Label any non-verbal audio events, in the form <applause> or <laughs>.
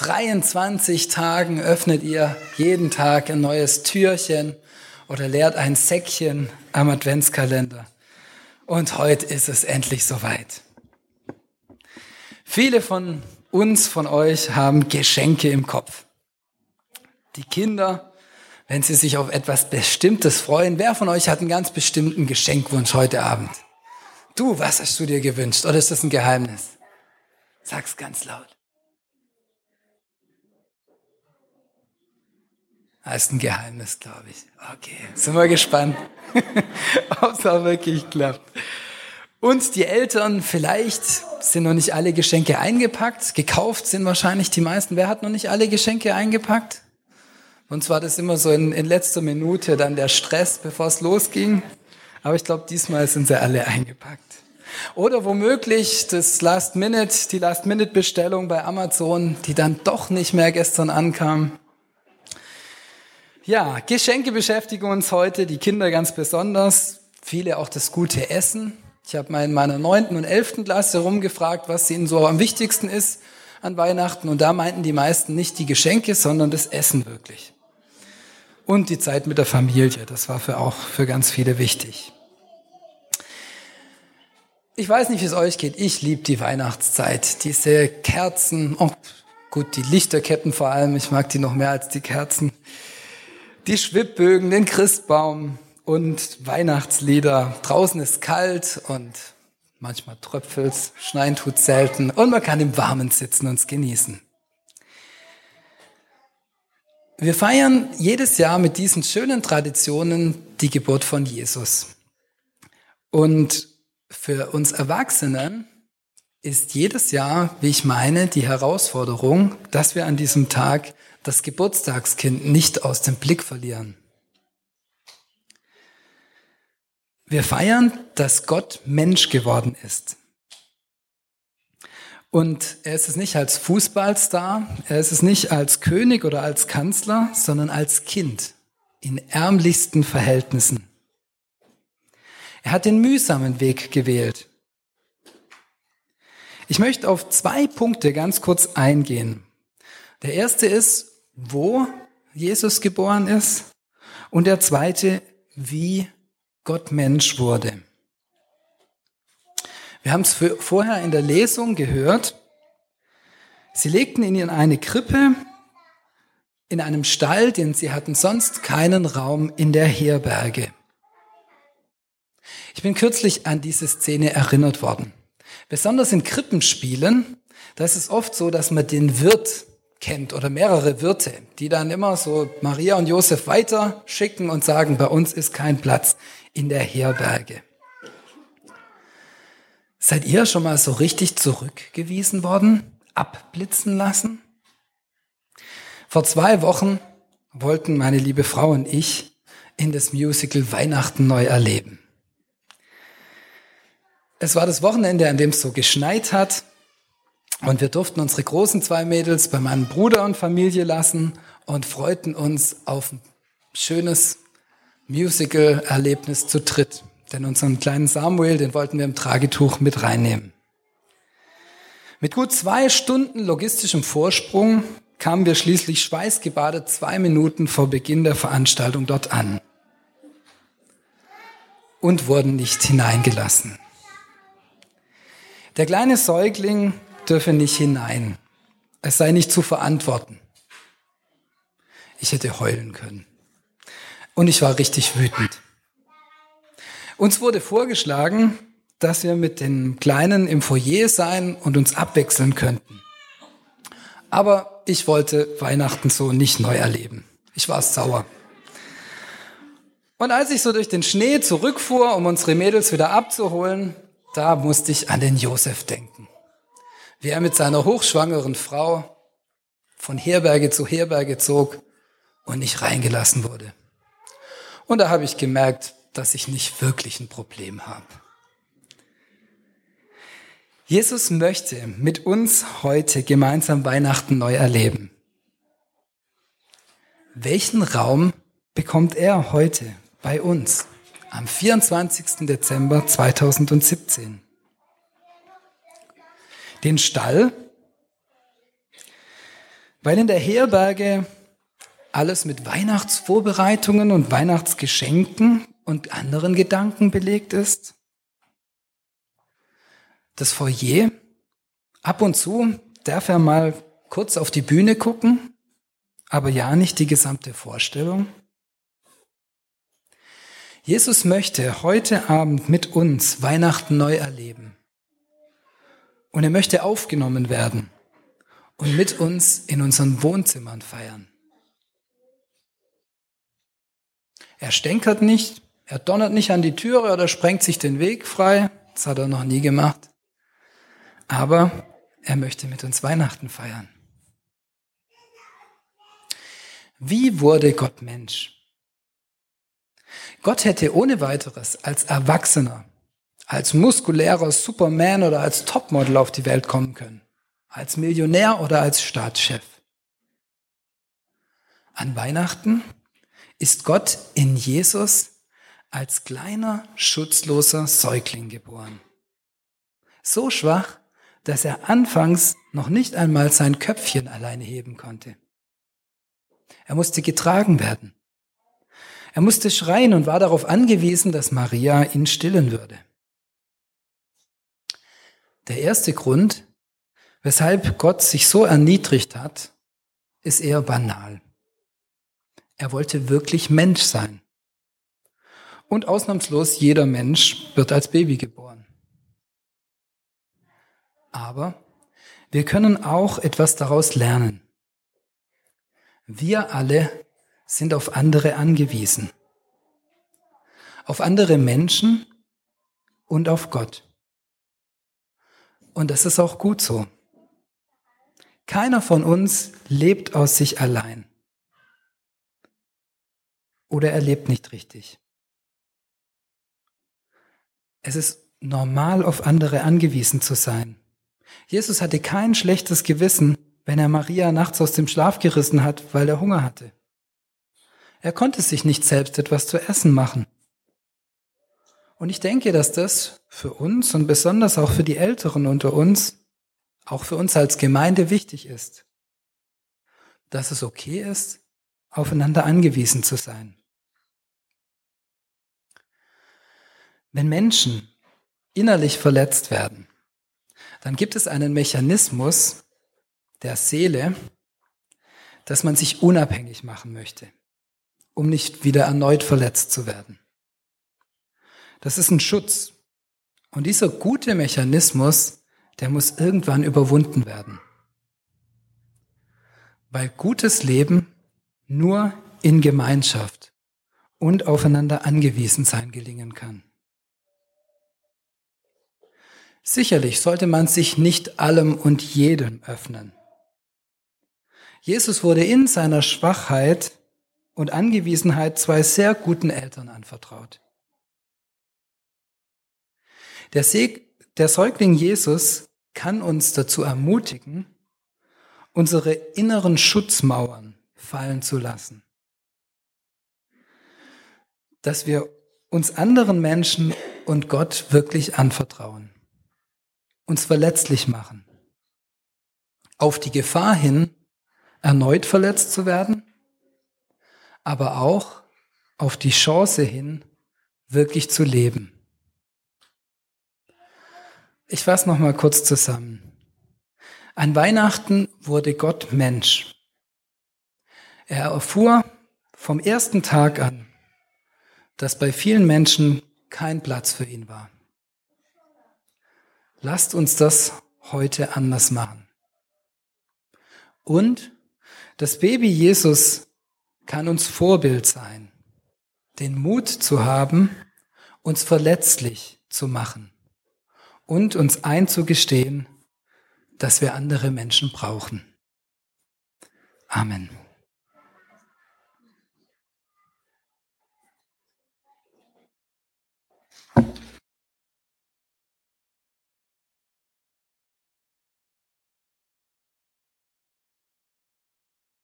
23 Tagen öffnet ihr jeden Tag ein neues Türchen oder leert ein Säckchen am Adventskalender. Und heute ist es endlich soweit. Viele von uns, von euch haben Geschenke im Kopf. Die Kinder, wenn sie sich auf etwas Bestimmtes freuen, wer von euch hat einen ganz bestimmten Geschenkwunsch heute Abend? Du, was hast du dir gewünscht? Oder ist das ein Geheimnis? Sag's ganz laut. Das ist ein Geheimnis, glaube ich. Okay, sind wir gespannt, <laughs> ob es auch wirklich klappt. Und die Eltern, vielleicht sind noch nicht alle Geschenke eingepackt. Gekauft sind wahrscheinlich die meisten. Wer hat noch nicht alle Geschenke eingepackt? Und zwar das immer so in, in letzter Minute dann der Stress, bevor es losging. Aber ich glaube, diesmal sind sie alle eingepackt. Oder womöglich das Last Minute, die Last Minute Bestellung bei Amazon, die dann doch nicht mehr gestern ankam. Ja, Geschenke beschäftigen uns heute, die Kinder ganz besonders, viele auch das gute Essen. Ich habe mal in meiner neunten und elften Klasse rumgefragt, was ihnen so am wichtigsten ist an Weihnachten. Und da meinten die meisten nicht die Geschenke, sondern das Essen wirklich. Und die Zeit mit der Familie, das war für auch für ganz viele wichtig. Ich weiß nicht, wie es euch geht. Ich liebe die Weihnachtszeit. Diese Kerzen, oh, gut, die Lichterketten vor allem. Ich mag die noch mehr als die Kerzen. Die Schwibbögen, den Christbaum, und Weihnachtslieder. Draußen ist kalt und manchmal tröpfelt's, schneien tut selten und man kann im Warmen sitzen und es genießen. Wir feiern jedes Jahr mit diesen schönen Traditionen die Geburt von Jesus. Und für uns Erwachsenen ist jedes Jahr, wie ich meine, die Herausforderung, dass wir an diesem Tag das Geburtstagskind nicht aus dem Blick verlieren. Wir feiern, dass Gott Mensch geworden ist. Und er ist es nicht als Fußballstar, er ist es nicht als König oder als Kanzler, sondern als Kind in ärmlichsten Verhältnissen. Er hat den mühsamen Weg gewählt. Ich möchte auf zwei Punkte ganz kurz eingehen. Der erste ist, wo Jesus geboren ist und der zweite, wie Gott Mensch wurde. Wir haben es vorher in der Lesung gehört. Sie legten ihn in eine Krippe, in einem Stall, denn sie hatten sonst keinen Raum in der Herberge. Ich bin kürzlich an diese Szene erinnert worden. Besonders in Krippenspielen, da ist es oft so, dass man den Wirt kennt oder mehrere Wirte, die dann immer so Maria und Josef weiter schicken und sagen, bei uns ist kein Platz in der Herberge. Seid ihr schon mal so richtig zurückgewiesen worden, abblitzen lassen? Vor zwei Wochen wollten meine liebe Frau und ich in das Musical Weihnachten neu erleben. Es war das Wochenende, an dem es so geschneit hat und wir durften unsere großen zwei Mädels bei meinem Bruder und Familie lassen und freuten uns auf ein schönes Musical-Erlebnis zu dritt. Denn unseren kleinen Samuel, den wollten wir im Tragetuch mit reinnehmen. Mit gut zwei Stunden logistischem Vorsprung kamen wir schließlich schweißgebadet zwei Minuten vor Beginn der Veranstaltung dort an und wurden nicht hineingelassen. Der kleine Säugling dürfe nicht hinein. Es sei nicht zu verantworten. Ich hätte heulen können. Und ich war richtig wütend. Uns wurde vorgeschlagen, dass wir mit den Kleinen im Foyer sein und uns abwechseln könnten. Aber ich wollte Weihnachten so nicht neu erleben. Ich war sauer. Und als ich so durch den Schnee zurückfuhr, um unsere Mädels wieder abzuholen, da musste ich an den Josef denken wie er mit seiner hochschwangeren Frau von Herberge zu Herberge zog und nicht reingelassen wurde. Und da habe ich gemerkt, dass ich nicht wirklich ein Problem habe. Jesus möchte mit uns heute gemeinsam Weihnachten neu erleben. Welchen Raum bekommt er heute bei uns am 24. Dezember 2017? Den Stall, Weil in der Herberge alles mit Weihnachtsvorbereitungen und Weihnachtsgeschenken und anderen Gedanken belegt ist. Das Foyer, ab und zu darf er mal kurz auf die Bühne gucken, aber ja nicht die gesamte Vorstellung. Jesus möchte heute Abend mit uns Weihnachten neu erleben. Und er möchte aufgenommen werden und mit uns in unseren Wohnzimmern feiern. Er stänkert nicht, er donnert nicht an die Türe oder sprengt sich den Weg frei. Das hat er noch nie gemacht. Aber er möchte mit uns Weihnachten feiern. Wie wurde Gott Mensch? Gott hätte ohne weiteres als Erwachsener, als muskulärer Superman oder als Topmodel auf die Welt kommen können, als Millionär oder als Staatschef. An Weihnachten ist Gott in Jesus als kleiner, schutzloser Säugling geboren. So schwach, dass er anfangs noch nicht einmal sein Köpfchen alleine heben konnte. Er musste getragen werden. Er musste schreien und war darauf angewiesen, dass Maria ihn stillen würde. Der erste Grund, weshalb Gott sich so erniedrigt hat, ist eher banal. Er wollte wirklich Mensch sein. Und ausnahmslos jeder Mensch wird als Baby geboren. Aber wir können auch etwas daraus lernen. Wir alle sind auf andere angewiesen. Auf andere Menschen und auf Gott. Und das ist auch gut so. Keiner von uns lebt aus sich allein oder er lebt nicht richtig. Es ist normal, auf andere angewiesen zu sein. Jesus hatte kein schlechtes Gewissen, wenn er Maria nachts aus dem Schlaf gerissen hat, weil er Hunger hatte. Er konnte sich nicht selbst etwas zu essen machen. Und ich denke, dass das für uns und besonders auch für die Älteren unter uns, auch für uns als Gemeinde wichtig ist. Dass es okay ist, aufeinander angewiesen zu sein. Wenn Menschen innerlich verletzt werden, dann gibt es einen Mechanismus der Seele, dass man sich unabhängig machen möchte, um nicht wieder erneut verletzt zu werden. Das ist ein Schutz. Und dieser gute Mechanismus, der muss irgendwann überwunden werden. Weil gutes Leben nur in Gemeinschaft und aufeinander angewiesen sein gelingen kann. Sicherlich sollte man sich nicht allem und jedem öffnen. Jesus wurde in seiner Schwachheit und Angewiesenheit zwei sehr guten Eltern anvertraut. Der, Seg der Säugling Jesus kann uns dazu ermutigen, unsere inneren Schutzmauern fallen zu lassen. Dass wir uns anderen Menschen und Gott wirklich anvertrauen uns verletzlich machen. Auf die Gefahr hin, erneut verletzt zu werden, aber auch auf die Chance hin, wirklich zu leben. Ich fasse noch mal kurz zusammen. An Weihnachten wurde Gott Mensch. Er erfuhr vom ersten Tag an, dass bei vielen Menschen kein Platz für ihn war. Lasst uns das heute anders machen. Und das Baby Jesus kann uns Vorbild sein, den Mut zu haben, uns verletzlich zu machen und uns einzugestehen, dass wir andere Menschen brauchen. Amen.